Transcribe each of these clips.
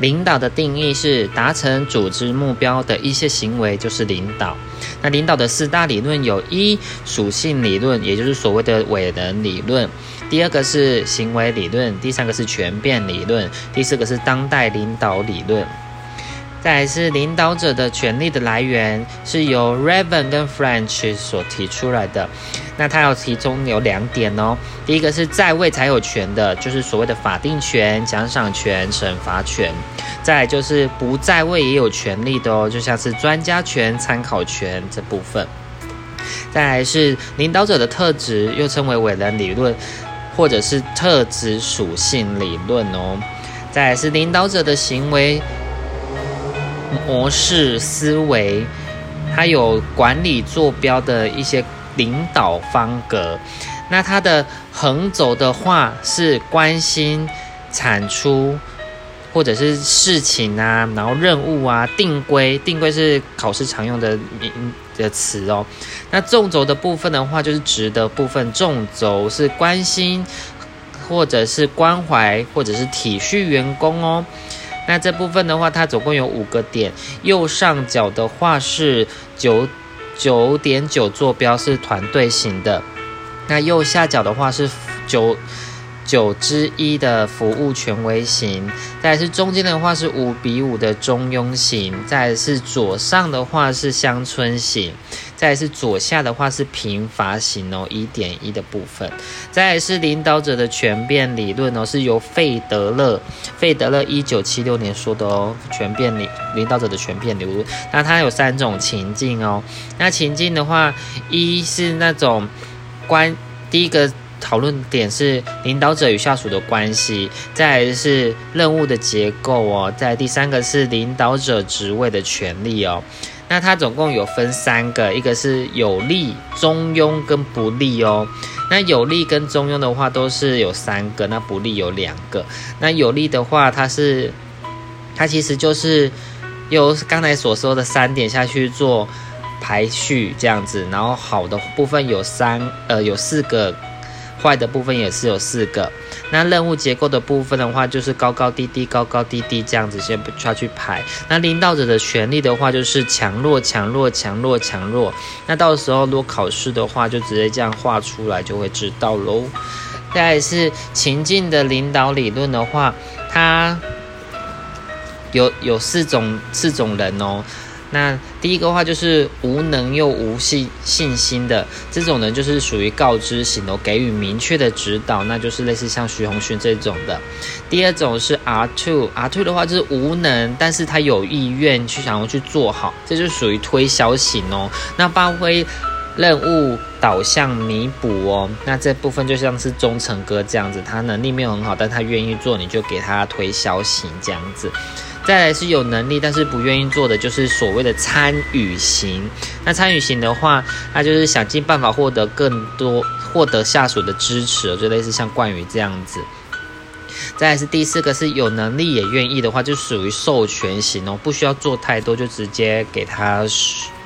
领导的定义是达成组织目标的一些行为就是领导。那领导的四大理论有一属性理论，也就是所谓的伟人理论；第二个是行为理论；第三个是权变理论；第四个是当代领导理论。再来是领导者的权力的来源，是由 Raven 跟 French 所提出来的。那他有其中有两点哦，第一个是在位才有权的，就是所谓的法定权、奖赏权、惩罚权；再来就是不在位也有权利的哦，就像是专家权、参考权这部分。再来是领导者的特质，又称为伟人理论，或者是特质属性理论哦。再来是领导者的行为。模式思维，还有管理坐标的一些领导方格。那它的横轴的话是关心产出，或者是事情啊，然后任务啊，定规，定规是考试常用的名的词哦。那纵轴的部分的话，就是直的部分，纵轴是关心，或者是关怀，或者是体恤员工哦。那这部分的话，它总共有五个点。右上角的话是九九点九坐标，是团队型的。那右下角的话是九九之一的服务权威型。再是中间的话是五比五的中庸型。再是左上的话是乡村型。再是左下的话是贫乏型哦，一点一的部分。再是领导者的全变理论哦，是由费德勒，费德勒一九七六年说的哦，全变领领导者的全变理论。那它有三种情境哦。那情境的话，一是那种关，第一个讨论点是领导者与下属的关系，再是任务的结构哦，在第三个是领导者职位的权利哦。那它总共有分三个，一个是有利、中庸跟不利哦。那有利跟中庸的话都是有三个，那不利有两个。那有利的话，它是它其实就是由刚才所说的三点下去做排序这样子，然后好的部分有三呃有四个。坏的部分也是有四个，那任务结构的部分的话，就是高高低低、高高低低这样子，先不需要去排。那领导者的权利的话，就是强弱、强弱、强弱、强弱。那到时候如果考试的话，就直接这样画出来就会知道喽。再是情境的领导理论的话，它有有四种四种人哦。那第一个话就是无能又无信信心的这种呢，就是属于告知型的，给予明确的指导，那就是类似像徐宏勋这种的。第二种是 R two，R two 的话就是无能，但是他有意愿去想要去做好，这就属于推销型哦。那发挥任务导向弥补哦，那这部分就像是忠诚哥这样子，他能力没有很好，但他愿意做，你就给他推销型这样子。再来是有能力但是不愿意做的，就是所谓的参与型。那参与型的话，那就是想尽办法获得更多，获得下属的支持，就类似像冠宇这样子。再来是第四个是有能力也愿意的话，就属于授权型哦，不需要做太多，就直接给他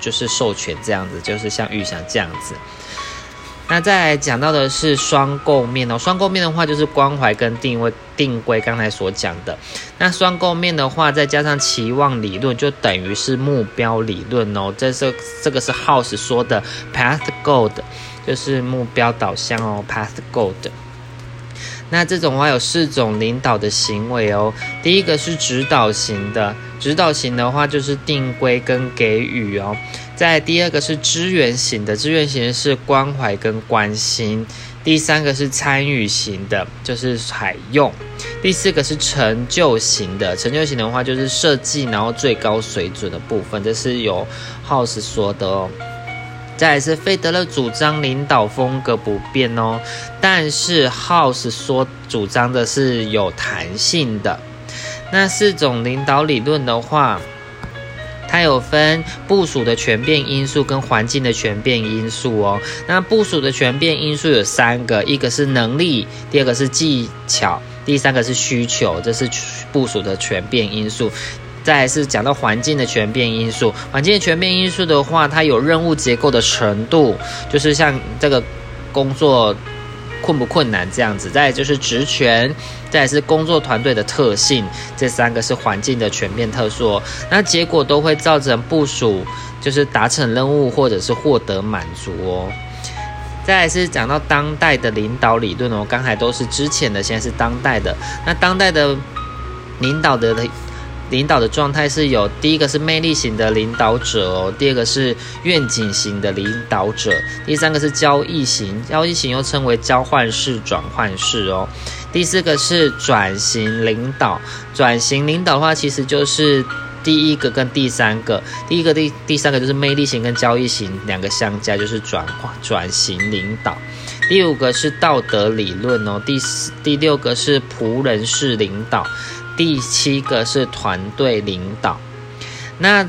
就是授权这样子，就是像玉祥这样子。那再来讲到的是双构面哦，双构面的话就是关怀跟定位定规，刚才所讲的。那双构面的话，再加上期望理论，就等于是目标理论哦。这是这个是 House 说的 Path gold，就是目标导向哦，Path gold。那这种话有四种领导的行为哦。第一个是指导型的，指导型的话就是定规跟给予哦。在第二个是支援型的，支援型是关怀跟关心；第三个是参与型的，就是采用；第四个是成就型的，成就型的话就是设计，然后最高水准的部分，这是由 House 说的哦。再来是费德勒主张领导风格不变哦，但是 House 说主张的是有弹性的。那四种领导理论的话。它有分部署的全变因素跟环境的全变因素哦。那部署的全变因素有三个，一个是能力，第二个是技巧，第三个是需求，这是部署的全变因素。再是讲到环境的全变因素，环境的全变因素的话，它有任务结构的程度，就是像这个工作。困不困难这样子。再就是职权，再是工作团队的特性，这三个是环境的全面特殊。那结果都会造成部署就是达成任务或者是获得满足哦。再是讲到当代的领导理论哦，刚才都是之前的，现在是当代的。那当代的领导的领导的状态是有第一个是魅力型的领导者哦，第二个是愿景型的领导者，第三个是交易型，交易型又称为交换式、转换式哦。第四个是转型领导，转型领导的话其实就是。第一个跟第三个，第一个第第三个就是魅力型跟交易型两个相加，就是转化转型领导。第五个是道德理论哦，第四第六个是仆人式领导，第七个是团队领导。那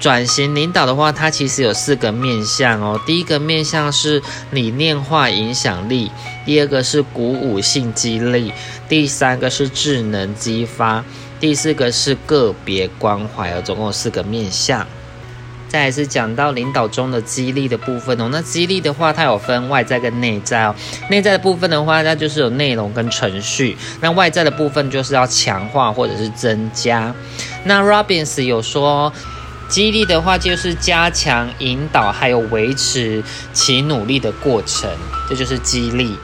转型领导的话，它其实有四个面向哦。第一个面向是理念化影响力，第二个是鼓舞性激励，第三个是智能激发。第四个是个别关怀哦，总共有四个面向。再来是讲到领导中的激励的部分哦。那激励的话，它有分外在跟内在哦。内在的部分的话，那就是有内容跟程序。那外在的部分就是要强化或者是增加。那 Robbins 有说，激励的话就是加强引导还有维持其努力的过程，这就是激励。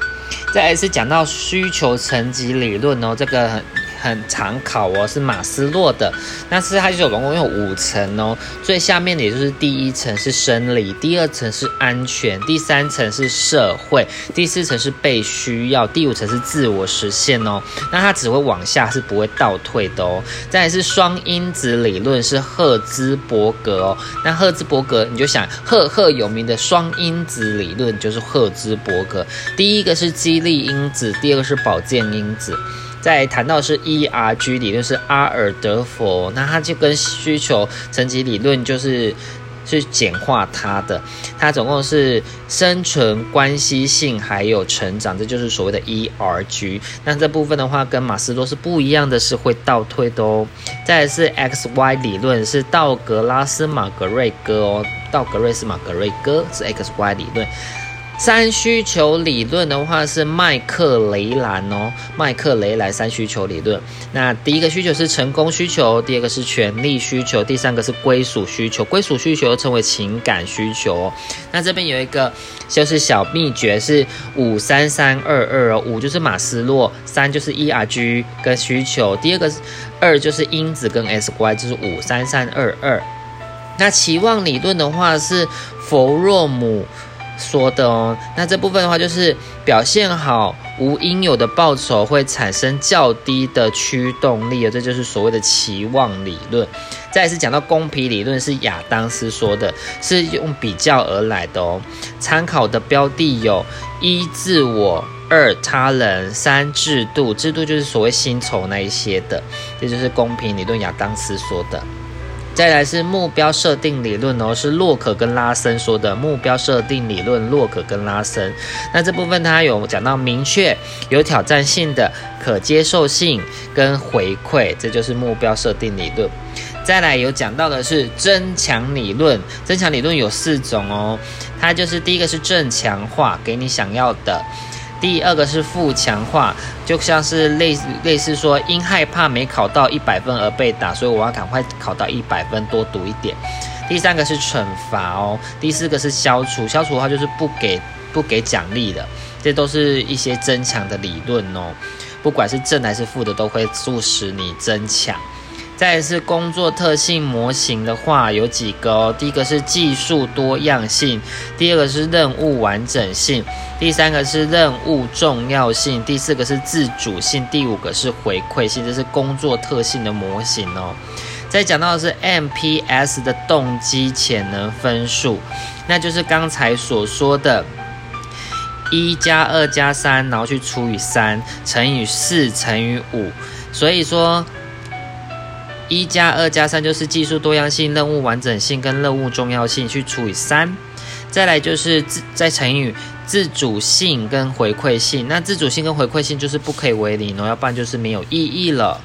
再来是讲到需求层级理论哦，这个。很常考哦，是马斯洛的，那是它就有总共有五层哦，最下面的也就是第一层是生理，第二层是安全，第三层是社会，第四层是被需要，第五层是自我实现哦。那它只会往下，是不会倒退的哦。再来是双因子理论，是赫兹伯格哦。那赫兹伯格你就想赫赫有名的双因子理论就是赫兹伯格，第一个是激励因子，第二个是保健因子。在谈到是 E R G 理论是阿尔德佛，那它就跟需求层级理论就是去简化它的，它总共是生存关系性还有成长，这就是所谓的 E R G。那这部分的话跟马斯洛是不一样的，是会倒退的哦。再是 X Y 理论是道格拉斯马格瑞哥哦，道格瑞斯马格瑞哥是 X Y 理论。三需求理论的话是麦克雷兰哦，麦克雷兰三需求理论。那第一个需求是成功需求，第二个是权力需求，第三个是归属需求。归属需求又称为情感需求。那这边有一个就是小秘诀是五三三二二哦，五就是马斯洛，三就是 E R G 跟需求，第二个二就是因子跟 S Y，就是五三三二二。那期望理论的话是弗洛姆。说的哦，那这部分的话就是表现好无应有的报酬会产生较低的驱动力，这就是所谓的期望理论。再是讲到公平理论，是亚当斯说的，是用比较而来的哦。参考的标的有一自我，二他人，三制度，制度就是所谓薪酬那一些的，这就是公平理论，亚当斯说的。再来是目标设定理论哦，是洛克跟拉森说的目标设定理论。洛克跟拉森，那这部分他有讲到明确、有挑战性的、可接受性跟回馈，这就是目标设定理论。再来有讲到的是增强理论，增强理论有四种哦，它就是第一个是正强化，给你想要的。第二个是负强化，就像是类类似说，因害怕没考到一百分而被打，所以我要赶快考到一百分，多读一点。第三个是惩罚哦，第四个是消除，消除的话就是不给不给奖励的，这都是一些增强的理论哦，不管是正还是负的，都会促使你增强。再是工作特性模型的话，有几个哦。第一个是技术多样性，第二个是任务完整性，第三个是任务重要性，第四个是自主性，第五个是回馈性，这是工作特性的模型哦。再讲到的是 MPS 的动机潜能分数，那就是刚才所说的，一加二加三，然后去除以三，乘以四乘以五，所以说。一加二加三就是技术多样性、任务完整性跟任务重要性去除以三，再来就是自再乘以自主性跟回馈性。那自主性跟回馈性就是不可以为零哦，要不然就是没有意义了。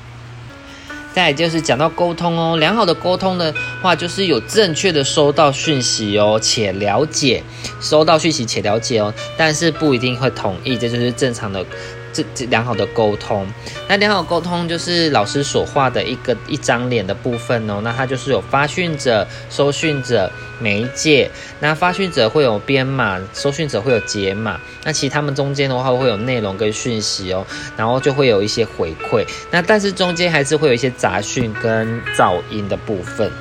再就是讲到沟通哦，良好的沟通的话，就是有正确的收到讯息哦，且了解收到讯息且了解哦，但是不一定会同意，这就是正常的。这这良好的沟通，那良好沟通就是老师所画的一个一张脸的部分哦。那它就是有发讯者、收讯者、媒介。那发讯者会有编码，收讯者会有解码。那其实他们中间的话会有内容跟讯息哦，然后就会有一些回馈。那但是中间还是会有一些杂讯跟噪音的部分。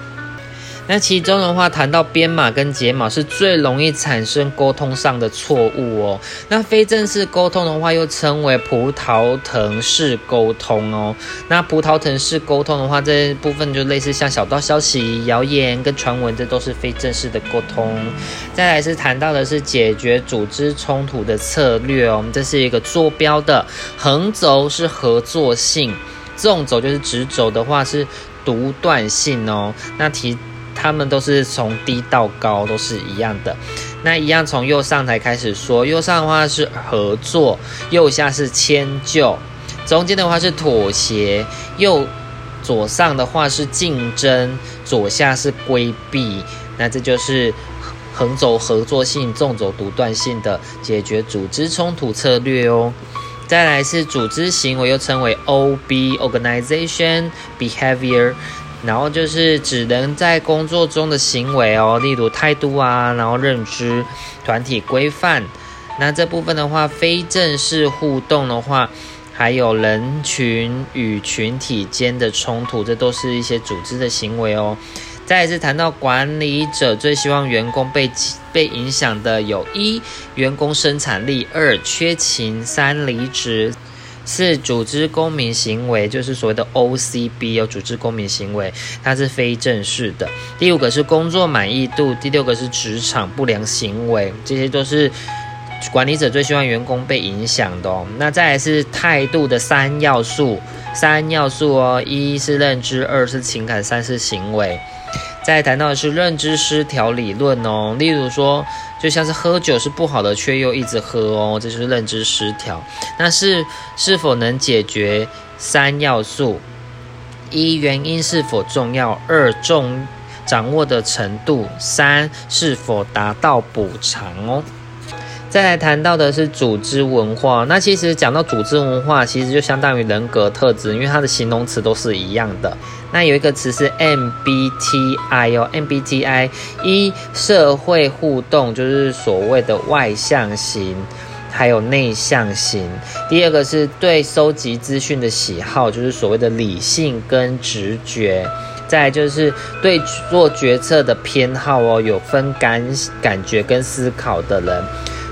那其中的话，谈到编码跟解码是最容易产生沟通上的错误哦。那非正式沟通的话，又称为葡萄藤式沟通哦。那葡萄藤式沟通的话，这部分就类似像小道消息、谣言跟传闻，这都是非正式的沟通。再来是谈到的是解决组织冲突的策略哦。我们这是一个坐标的横轴是合作性，纵轴就是直轴的话是独断性哦。那提。他们都是从低到高都是一样的，那一样从右上台开始说，右上的话是合作，右下是迁就，中间的话是妥协，右左上的话是竞争，左下是规避，那这就是横轴合作性，纵轴独断性的解决组织冲突策略哦。再来是组织行为，又称为 O B Organization Behavior。然后就是只能在工作中的行为哦，例如态度啊，然后认知、团体规范。那这部分的话，非正式互动的话，还有人群与群体间的冲突，这都是一些组织的行为哦。再一次谈到管理者最希望员工被被影响的，有一员工生产力，二缺勤，三离职。是组织公民行为，就是所谓的 OCB 有组织公民行为，它是非正式的。第五个是工作满意度，第六个是职场不良行为，这些都是管理者最希望员工被影响的哦。那再来是态度的三要素，三要素哦，一是认知，二是情感，三是行为。再谈到的是认知失调理论哦，例如说，就像是喝酒是不好的，却又一直喝哦，这就是认知失调。那是是否能解决三要素：一原因是否重要；二重掌握的程度；三是否达到补偿哦。再来谈到的是组织文化，那其实讲到组织文化，其实就相当于人格特质，因为它的形容词都是一样的。那有一个词是 MBTI 哦，MBTI 一社会互动就是所谓的外向型，还有内向型。第二个是对收集资讯的喜好，就是所谓的理性跟直觉。再就是对做决策的偏好哦，有分感感觉跟思考的人。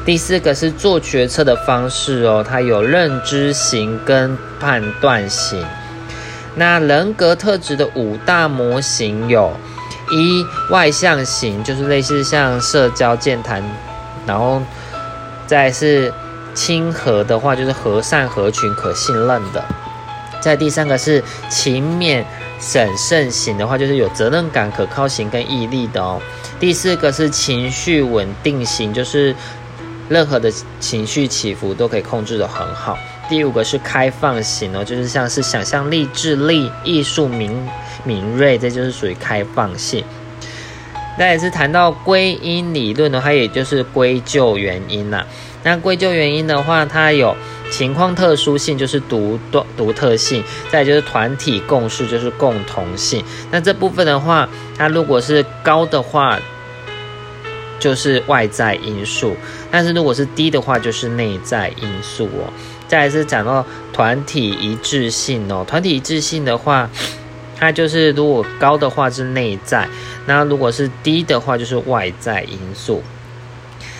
第四个是做决策的方式哦，它有认知型跟判断型。那人格特质的五大模型有：一外向型，就是类似像社交健谈，然后再是亲和的话，就是和善合群、可信任的。再第三个是勤勉审慎型的话，就是有责任感、可靠型跟毅力的哦。第四个是情绪稳定型，就是。任何的情绪起伏都可以控制得很好。第五个是开放型哦，就是像是想象力、智力、艺术敏敏锐，这就是属于开放性。那也是谈到归因理论的话，也就是归咎原因啦。那归咎原因的话，它有情况特殊性，就是独独独特性；再就是团体共识，就是共同性。那这部分的话，它如果是高的话。就是外在因素，但是如果是低的话，就是内在因素哦。再来是讲到团体一致性哦，团体一致性的话，它就是如果高的话是内在，那如果是低的话就是外在因素。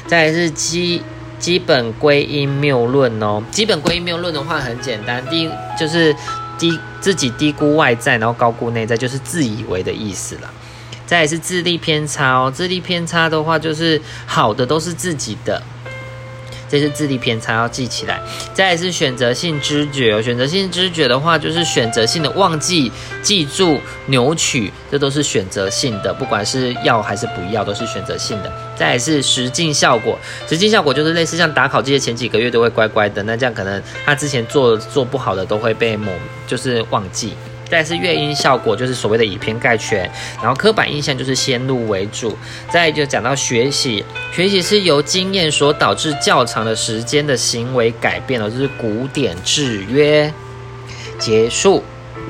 再来是基基本归因谬论哦，基本归因谬论的话很简单，第一就是低自己低估外在，然后高估内在，就是自以为的意思了。再是智力偏差哦，智力偏差的话，就是好的都是自己的，这是智力偏差，要记起来。再是选择性知觉哦，选择性知觉的话，就是选择性的忘记、记住、扭曲，这都是选择性的，不管是要还是不要，都是选择性的。再是实境效果，实境效果就是类似像打考这些前几个月都会乖乖的，那这样可能他之前做做不好的都会被某就是忘记。再是乐音效果，就是所谓的以偏概全，然后刻板印象就是先入为主，再就讲到学习，学习是由经验所导致较长的时间的行为改变了，就是古典制约结束。